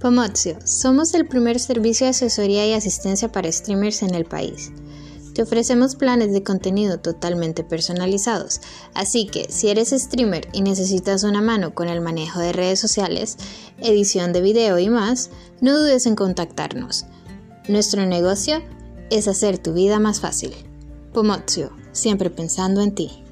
Pomozio, somos el primer servicio de asesoría y asistencia para streamers en el país. Te ofrecemos planes de contenido totalmente personalizados, así que si eres streamer y necesitas una mano con el manejo de redes sociales, edición de video y más, no dudes en contactarnos. Nuestro negocio es hacer tu vida más fácil. Pomozio, siempre pensando en ti.